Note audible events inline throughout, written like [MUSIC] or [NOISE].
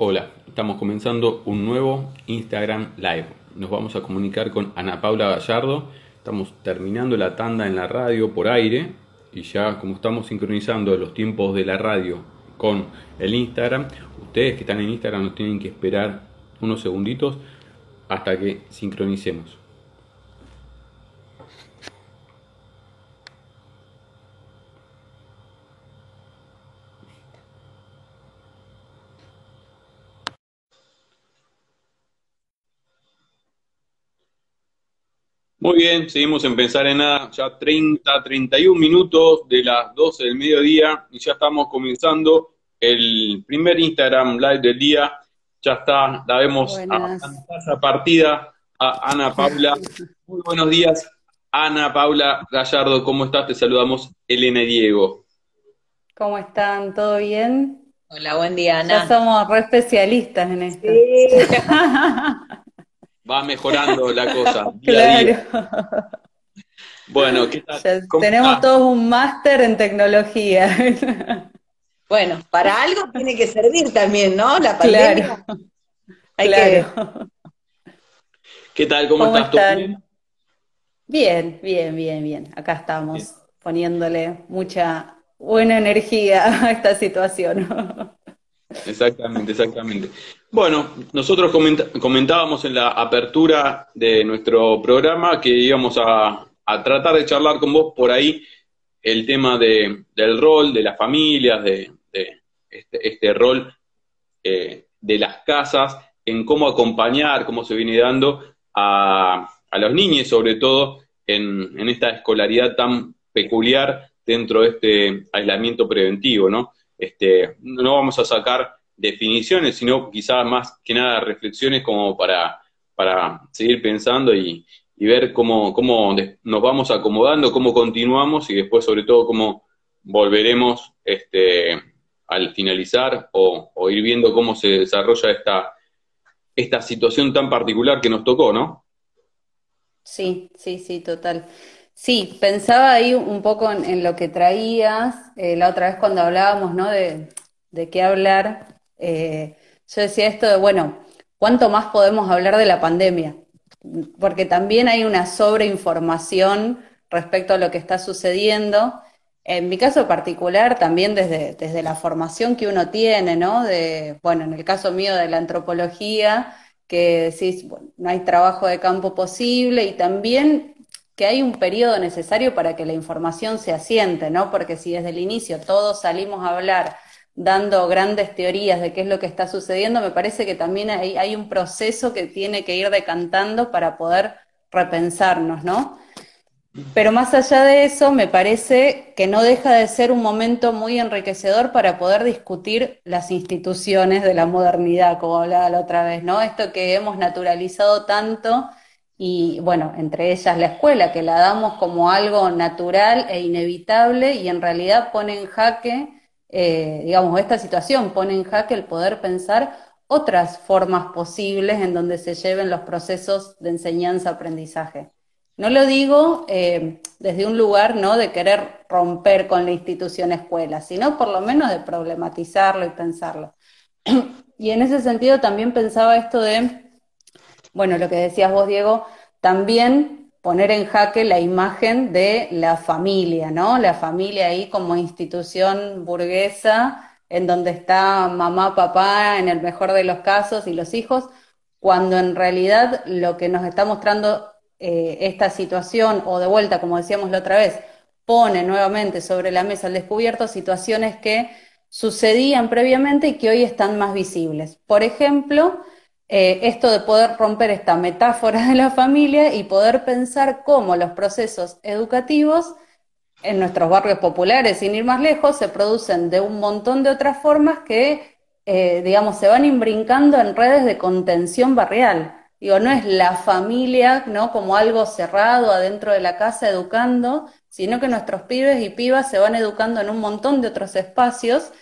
Hola, estamos comenzando un nuevo Instagram Live. Nos vamos a comunicar con Ana Paula Gallardo. Estamos terminando la tanda en la radio por aire y ya como estamos sincronizando los tiempos de la radio con el Instagram, ustedes que están en Instagram nos tienen que esperar unos segunditos hasta que sincronicemos. Muy bien, seguimos en Pensar en Nada, ya 30, 31 minutos de las 12 del mediodía y ya estamos comenzando el primer Instagram Live del día. Ya está, la vemos a partida a Ana Paula. Muy buenos días, Ana Paula Gallardo, ¿cómo estás? Te saludamos Elena y Diego. ¿Cómo están? ¿Todo bien? Hola, buen día, Ana. Ya somos re especialistas en esto. [LAUGHS] va mejorando la cosa. [LAUGHS] claro. Bueno, ¿qué tal? tenemos todos un máster en tecnología. [LAUGHS] Bueno, para algo tiene que servir también, ¿no? La pandemia. Claro. claro. ¿Qué tal? ¿Cómo, estás tú? Bien, bien, bien, bien. Acá estamos poniéndole mucha buena energía a esta situación. Exactamente, exactamente. Bueno, nosotros comentábamos en la apertura de nuestro programa que íbamos a, tratar de charlar con vos por ahí el tema de, del rol de las familias, de, este, este, rol eh, de las casas, en cómo acompañar, cómo se viene dando a, los niños, sobre todo en esta escolaridad tan peculiar dentro de este aislamiento preventivo, ¿no? Este, no vamos a sacar definiciones, sino quizás más que nada reflexiones como para, para seguir pensando y, ver cómo, cómo nos vamos acomodando, cómo continuamos y después sobre todo cómo volveremos este, al finalizar o, ir viendo cómo se desarrolla esta, esta situación tan particular que nos tocó, ¿no? Sí, sí, sí, total. Sí, pensaba ahí un poco en, lo que traías eh, la otra vez cuando hablábamos, ¿no? De, de qué hablar. Eh, yo decía esto de, bueno, ¿cuánto más podemos hablar de la pandemia? Porque también hay una sobreinformación respecto a lo que está sucediendo. En mi caso particular, también desde, desde la formación que uno tiene, ¿no? De, bueno, en el caso mío de la antropología, que decís, no hay trabajo de campo posible y también que hay un periodo necesario para que la información se asiente, ¿no? Porque si desde el inicio todos salimos a hablar dando grandes teorías de qué es lo que está sucediendo, me parece que también hay, hay un proceso que tiene que ir decantando para poder repensarnos, ¿no? Pero más allá de eso, me parece que no deja de ser un momento muy enriquecedor para poder discutir las instituciones de la modernidad, como hablaba la otra vez, ¿no? Esto que hemos naturalizado tanto y bueno, entre ellas la escuela, que la damos como algo natural e inevitable y en realidad pone en jaque, eh, digamos, esta situación pone en jaque el poder pensar otras formas posibles en donde se lleven los procesos de enseñanza-aprendizaje. No lo digo eh, desde un lugar ¿no? de querer romper con la institución escuela, sino por lo menos de problematizarlo y pensarlo. [CLEARS THROAT] y en ese sentido también pensaba esto de bueno, lo que decías vos, Diego, también poner en jaque la imagen de la familia, ¿no? La familia ahí como institución burguesa, en donde está mamá, papá, en el mejor de los casos, y los hijos, cuando en realidad lo que nos está mostrando eh, esta situación, o de vuelta, como decíamos la otra vez, pone nuevamente sobre la mesa al descubierto situaciones que sucedían previamente y que hoy están más visibles. Por ejemplo, eh, esto de poder romper esta metáfora de la familia y poder pensar cómo los procesos educativos en nuestros barrios populares, sin ir más lejos, se producen de un montón de otras formas que, eh, digamos, se van imbrincando en redes de contención barrial. Digo, no es la familia, ¿no? Como algo cerrado adentro de la casa educando, sino que nuestros pibes y pibas se van educando en un montón de otros espacios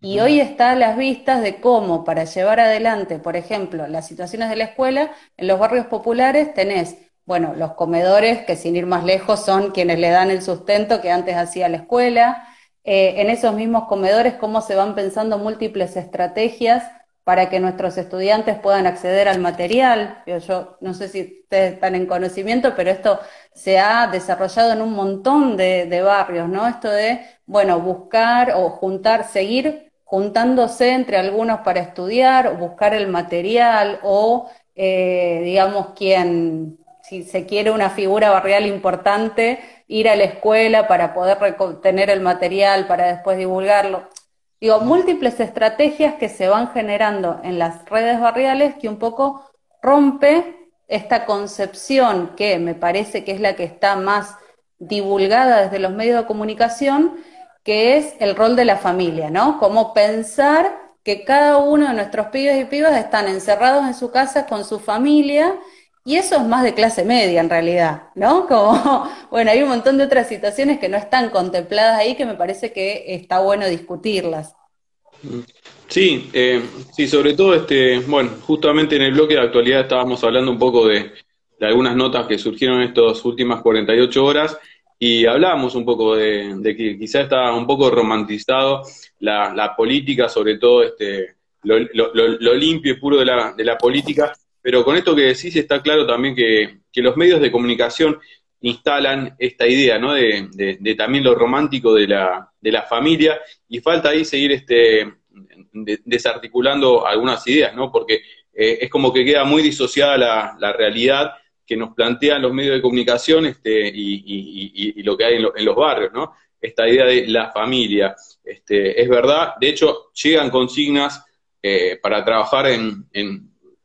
y hoy está a las vistas de cómo para llevar adelante, por ejemplo, las situaciones de la escuela, en los barrios populares tenés, bueno, los comedores, que sin ir más lejos son quienes le dan el sustento que antes hacía la escuela. Eh, en esos mismos comedores, cómo se van pensando múltiples estrategias para que nuestros estudiantes puedan acceder al material. Yo, no sé si ustedes están en conocimiento, pero esto se ha desarrollado en un montón de, barrios, ¿no? Esto de, bueno, buscar o juntar, seguir juntándose entre algunos para estudiar, buscar el material o, eh, digamos, quien, si se quiere una figura barrial importante, ir a la escuela para poder tener el material, para después divulgarlo. Digo, múltiples estrategias que se van generando en las redes barriales que un poco rompe esta concepción que me parece que es la que está más divulgada desde los medios de comunicación, que es el rol de la familia, ¿no? Como pensar que cada uno de nuestros pibes y pibas están encerrados en su casa con su familia y eso es más de clase media en realidad, ¿no? [LAUGHS] Como, bueno, hay un montón de otras situaciones que no están contempladas ahí que me parece que está bueno discutirlas. Sí, eh, sí, sobre todo, este, bueno, justamente en el bloque de actualidad estábamos hablando un poco de, algunas notas que surgieron en estas últimas 48 horas y hablábamos un poco de, que quizá está un poco romantizado la, política, sobre todo este, lo, limpio y puro de la, de la política, pero con esto que decís está claro también que, los medios de comunicación instalan esta idea, ¿no? De, también lo romántico de la, de la familia y falta ahí seguir este, desarticulando algunas ideas, ¿no? Porque eh, es como que queda muy disociada la, realidad que nos plantean los medios de comunicación este, y, lo que hay en, los barrios, ¿no? Esta idea de la familia. Este, es verdad, de hecho, llegan consignas eh, para trabajar en,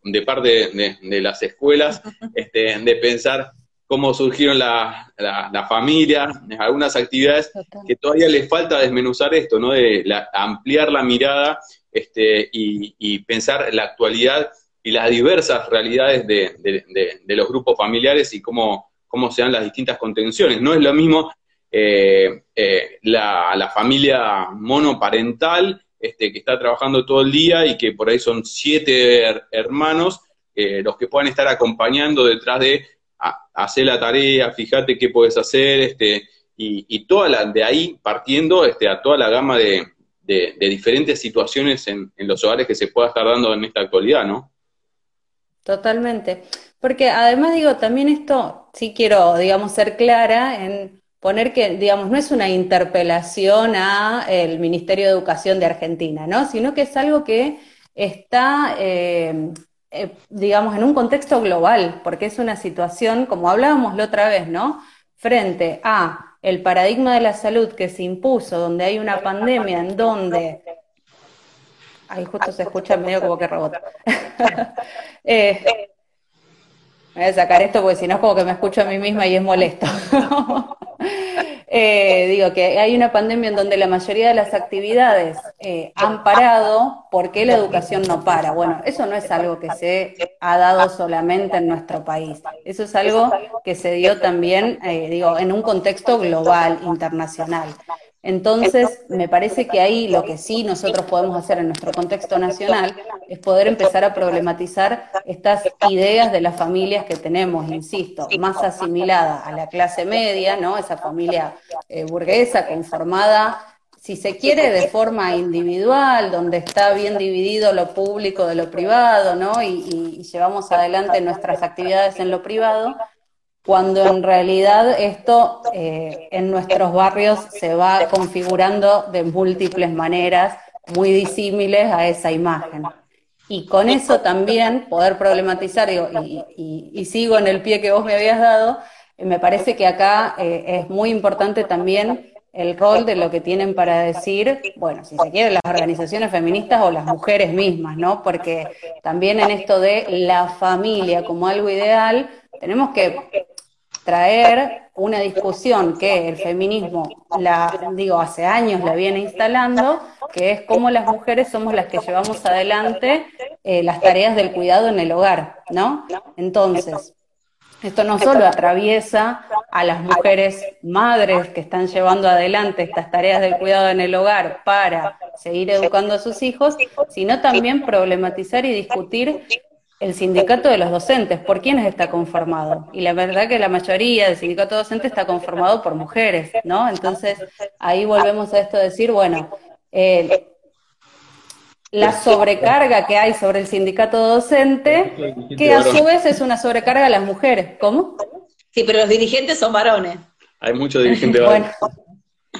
de parte de, las escuelas, [LAUGHS] este, de pensar cómo surgieron la, la, familia, algunas actividades que todavía les falta desmenuzar esto, ¿no? De ampliar la mirada este, y, pensar la actualidad y las diversas realidades de, los grupos familiares y cómo, cómo se dan las distintas contenciones. No es lo mismo eh, eh, la, la familia monoparental este, que está trabajando todo el día y que por ahí son siete hermanos eh, los que puedan estar acompañando detrás de hacer la tarea, fíjate qué puedes hacer, este, y, toda la, de ahí partiendo este, a toda la gama de, diferentes situaciones en, en, los hogares que se pueda estar dando en esta actualidad, ¿no? Totalmente. Porque además digo, también esto, sí quiero, digamos, ser clara en poner que, digamos, no es una interpelación a el Ministerio de Educación de Argentina, ¿no? Sino que es algo que está, eh, eh, digamos, en un contexto global, porque es una situación, como hablábamos la otra vez, ¿no? Frente a el paradigma de la salud que se impuso, donde hay una pandemia en donde... Ahí justo se escucha medio como que rebota. [LAUGHS] eh, voy a sacar esto porque si no es como que me escucho a mí misma y es molesto. [LAUGHS] Eh, digo que hay una pandemia en donde la mayoría de las actividades eh, han parado, ¿por qué la educación no para? Bueno, eso no es algo que se ha dado solamente en nuestro país, eso es algo que se dio también, eh, digo, en un contexto global, internacional. Entonces, me parece que ahí lo que sí nosotros podemos hacer en nuestro contexto nacional es poder empezar a problematizar estas ideas de las familias que tenemos, insisto, más asimilada a la clase media, ¿no? Esa familia eh, burguesa conformada, si se quiere, de forma individual, donde está bien dividido lo público de lo privado, ¿no? Y, y llevamos adelante nuestras actividades en lo privado, cuando en realidad esto eh, en nuestros barrios se va configurando de múltiples maneras muy disímiles a esa imagen. Y con eso también poder problematizar, y, sigo en el pie que vos me habías dado, eh, me parece que acá eh, es muy importante también el rol de lo que tienen para decir, bueno, si se quiere, las organizaciones feministas o las mujeres mismas, ¿no? Porque también en esto de la familia como algo ideal, tenemos que traer una discusión que el feminismo, la digo, hace años la viene instalando, que es cómo las mujeres somos las que llevamos adelante eh, las tareas del cuidado en el hogar, ¿no? Entonces, esto no solo atraviesa a las mujeres madres que están llevando adelante estas tareas del cuidado en el hogar para seguir educando a sus hijos, sino también problematizar y discutir el sindicato de los docentes, ¿por quiénes está conformado? Y la verdad que la mayoría del sindicato docente está conformado por mujeres, ¿no? Entonces, ahí volvemos a esto de decir, bueno, eh, la sobrecarga que hay sobre el sindicato docente, que a su vez es una sobrecarga a las mujeres. ¿Cómo? Sí, pero los dirigentes son varones. Hay muchos dirigentes [LAUGHS] varones.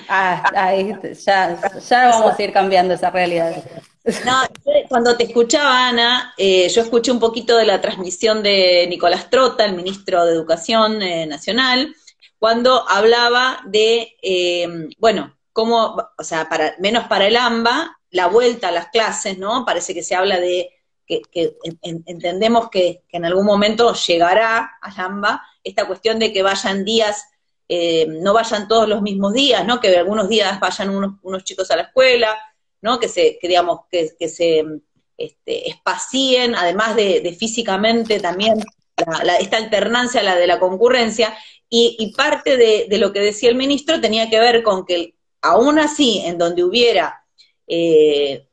Ah, ahí, ya, ya vamos a ir cambiando esa realidad. No, cuando te escuchaba, Ana, eh, yo escuché un poquito de la transmisión de Nicolás Trota, el ministro de Educación eh, Nacional, cuando hablaba de, eh, bueno, cómo, o sea, para, menos para el AMBA, la vuelta a las clases, ¿no? Parece que se habla de que, entendemos que, en algún momento llegará al AMBA esta cuestión de que vayan días, no vayan todos los mismos días, ¿no? Que algunos días vayan unos, unos chicos a la escuela, ¿no? Que se, digamos, que, se este, espacien, además de, físicamente también esta alternancia, la de la concurrencia, y, parte de, lo que decía el ministro tenía que ver con que aún así, en donde hubiera eh,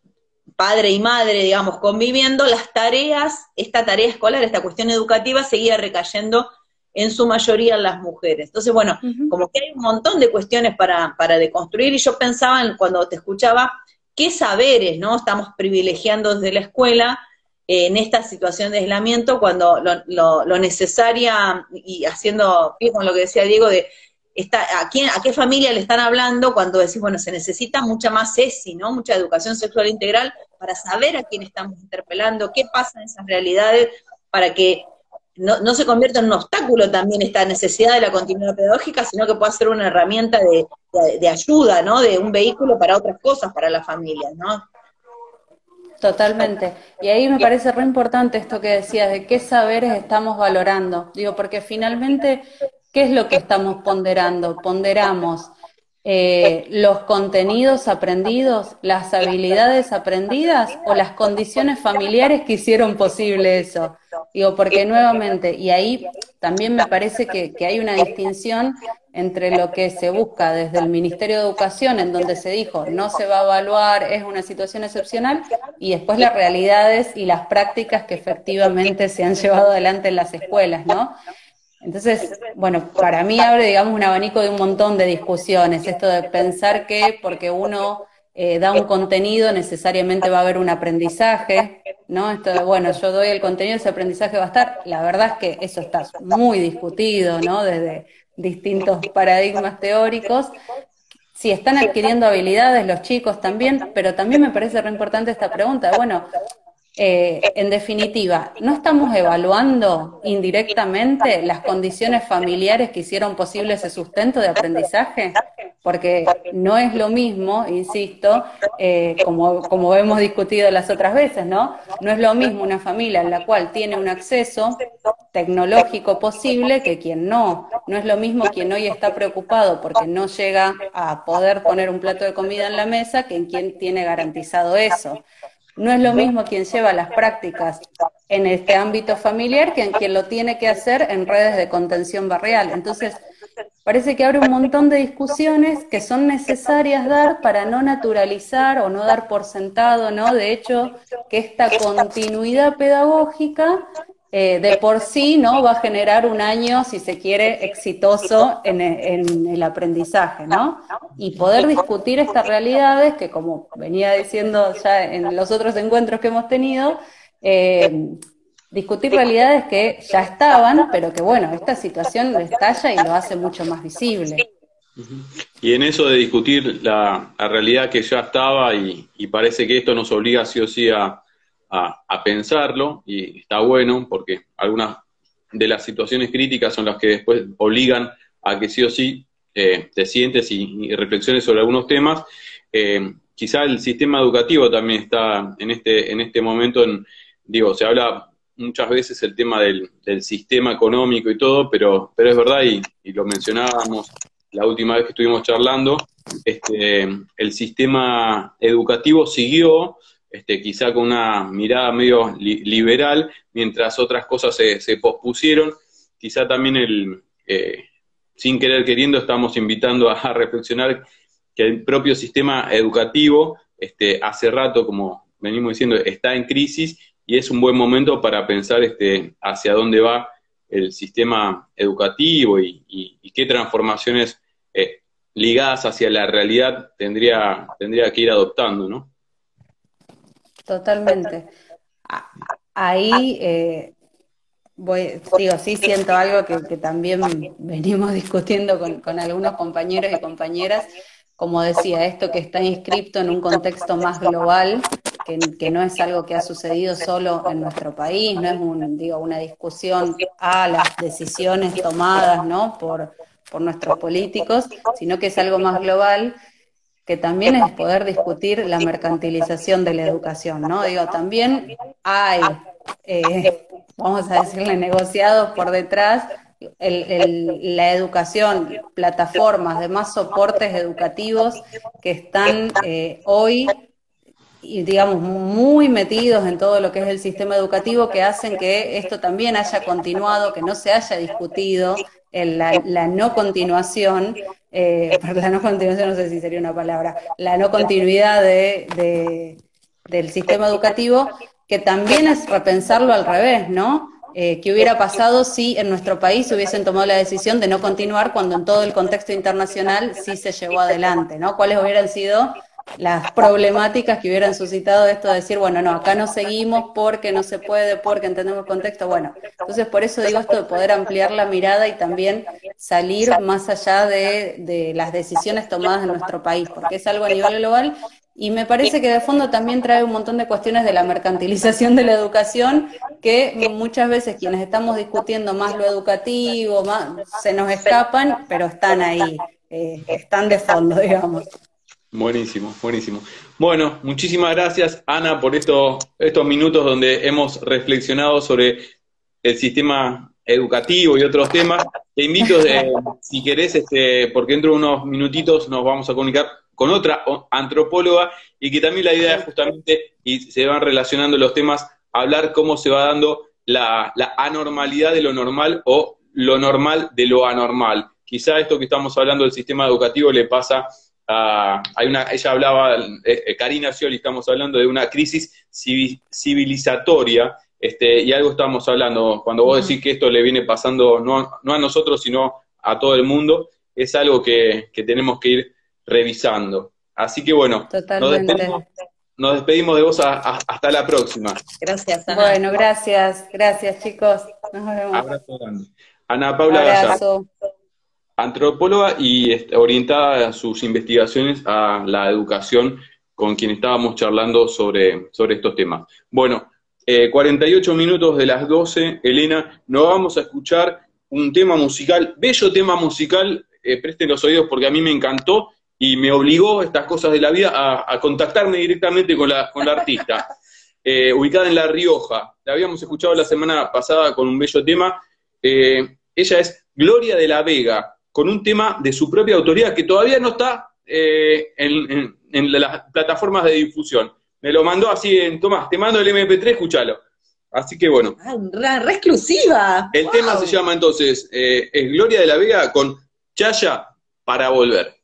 padre y madre, digamos, conviviendo, las tareas, esta tarea escolar, esta cuestión educativa seguía recayendo en su mayoría en las mujeres. Entonces, bueno, como que hay un montón de cuestiones para, para deconstruir, y yo pensaba cuando te escuchaba, qué saberes ¿no? estamos privilegiando desde la escuela eh, en esta situación de aislamiento cuando lo, necesaria, y haciendo pie lo que decía Diego, de a, quién, a qué familia le están hablando cuando decís, bueno, se necesita mucha más ESI, ¿no? Mucha educación sexual integral para saber a quién estamos interpelando, qué pasa en esas realidades, para que no, no, se convierta en un obstáculo también esta necesidad de la continuidad pedagógica, sino que pueda ser una herramienta de, de, ayuda, ¿no? De un vehículo para otras cosas, para las familias, ¿no? Totalmente. Y ahí me parece re importante esto que decías, de qué saberes estamos valorando. Digo, porque finalmente, ¿qué es lo que estamos ponderando? Ponderamos eh, los contenidos aprendidos, las habilidades aprendidas o las condiciones familiares que hicieron posible eso. Digo, porque nuevamente, y ahí también me parece que, que hay una distinción entre lo que se busca desde el Ministerio de Educación, en donde se dijo no se va a evaluar, es una situación excepcional, y después las realidades y las prácticas que efectivamente se han llevado adelante en las escuelas, ¿no? Entonces, bueno, para mí abre, digamos, un abanico de un montón de discusiones, esto de pensar que porque uno eh, da un contenido necesariamente va a haber un aprendizaje, ¿no? Esto de, bueno, yo doy el contenido, ese aprendizaje va a estar, la verdad es que eso está muy discutido, ¿no? Desde distintos paradigmas teóricos. Si están adquiriendo habilidades los chicos también, pero también me parece re importante esta pregunta, bueno, eh, en definitiva, ¿no estamos evaluando indirectamente las condiciones familiares que hicieron posible ese sustento de aprendizaje? Porque no es lo mismo, insisto, eh, como, como hemos discutido las otras veces, ¿no? No es lo mismo una familia en la cual tiene un acceso tecnológico posible que quien no. No es lo mismo quien hoy está preocupado porque no llega a poder poner un plato de comida en la mesa que quien tiene garantizado eso. No es lo mismo quien lleva las prácticas en este ámbito familiar que en quien lo tiene que hacer en redes de contención barrial. Entonces, parece que abre un montón de discusiones que son necesarias dar para no naturalizar o no dar por sentado, ¿no? De hecho, que esta continuidad pedagógica eh, de por sí no va a generar un año, si se quiere, exitoso en, el aprendizaje, ¿no? Y poder discutir estas realidades que, como venía diciendo ya en los otros encuentros que hemos tenido, eh, discutir realidades que ya estaban, pero que bueno, esta situación lo estalla y lo hace mucho más visible. Y en eso de discutir la, realidad que ya estaba y, y parece que esto nos obliga sí o sí a, a, pensarlo y está bueno porque algunas de las situaciones críticas son las que después obligan a que sí o sí eh, te sientes y, reflexiones sobre algunos temas. Eh, quizá el sistema educativo también está en este, en este momento, en, digo, se habla muchas veces el tema del, sistema económico y todo, pero, pero es verdad, y, y, lo mencionábamos la última vez que estuvimos charlando, este, el sistema educativo siguió este, quizá con una mirada medio liberal, mientras otras cosas se, pospusieron. Quizá también el, eh, sin querer queriendo, estamos invitando a, reflexionar que el propio sistema educativo este, hace rato, como venimos diciendo, está en crisis y es un buen momento para pensar este, hacia dónde va el sistema educativo y, qué transformaciones eh, ligadas hacia la realidad tendría, tendría que ir adoptando, ¿no? Totalmente. Ahí, eh, voy, digo, sí siento algo que, también venimos discutiendo con, con, algunos compañeros y compañeras, como decía, esto que está inscrito en un contexto más global, que, no es algo que ha sucedido solo en nuestro país, no es un, digo, una discusión a las decisiones tomadas ¿no? por, por nuestros políticos, sino que es algo más global que también es poder discutir la mercantilización de la educación, ¿no? Digo, también hay, eh, vamos a decirle, negociados por detrás la educación, plataformas, demás soportes educativos que están eh, hoy y digamos, muy metidos en todo lo que es el sistema educativo, que hacen que esto también haya continuado, que no se haya discutido, en la, no continuación, eh, [LAUGHS] la no continuación no sé si sería una palabra, la no continuidad de, del sistema educativo, que también es repensarlo al revés, ¿no? Eh, ¿Qué hubiera pasado si en nuestro país hubiesen tomado la decisión de no continuar cuando en todo el contexto internacional sí se llevó adelante, ¿no? ¿Cuáles hubieran sido las problemáticas que hubieran suscitado esto de decir, bueno, no, acá no seguimos porque no se puede, porque entendemos el contexto. Bueno, entonces por eso digo esto de poder ampliar la mirada y también salir más allá de, de las decisiones tomadas en nuestro país, porque es algo a nivel global y me parece que de fondo también trae un montón de cuestiones de la mercantilización de la educación que muchas veces quienes estamos discutiendo más lo educativo, más, se nos escapan, pero están ahí, eh, están de fondo, digamos. Buenísimo, buenísimo. Bueno, muchísimas gracias, Ana, por estos, estos minutos donde hemos reflexionado sobre el sistema educativo y otros temas. Te invito, eh, [LAUGHS] si querés, este, porque dentro de unos minutitos nos vamos a comunicar con otra antropóloga y que también la idea es justamente, y se van relacionando los temas, hablar cómo se va dando la, la anormalidad de lo normal o lo normal de lo anormal. Quizá esto que estamos hablando del sistema educativo le pasa hay una, ella hablaba, eh, eh, Karina Scioli, estamos hablando de una crisis civilizatoria, este, y algo estamos hablando, cuando vos decís que esto le viene pasando no, no a nosotros, sino a todo el mundo, es algo que, tenemos que ir revisando. Así que bueno, nos despedimos, de vos hasta la próxima. Gracias, Ana. Bueno, gracias, gracias chicos. Nos vemos. Abrazo grande. Ana Paula Abrazo antropóloga y orientada a sus investigaciones a la educación con quien estábamos charlando sobre, sobre estos temas. Bueno, 48 eh, minutos de las 12, Elena, nos vamos a escuchar un tema musical, bello tema musical, eh, presten los oídos porque a mí me encantó y me obligó estas cosas de la vida a, contactarme directamente con la, con la artista, [LAUGHS] eh, ubicada en La Rioja. La habíamos escuchado la semana pasada con un bello tema. ella es Gloria de la Vega, con un tema de su propia autoría que todavía no está eh, en, las plataformas de difusión. Me lo mandó así en, Tomás, te mando el MP3, escúchalo. Así que bueno. Ah, re, exclusiva. El tema se llama entonces, eh, es Gloria de la Vega con Chaya para volver.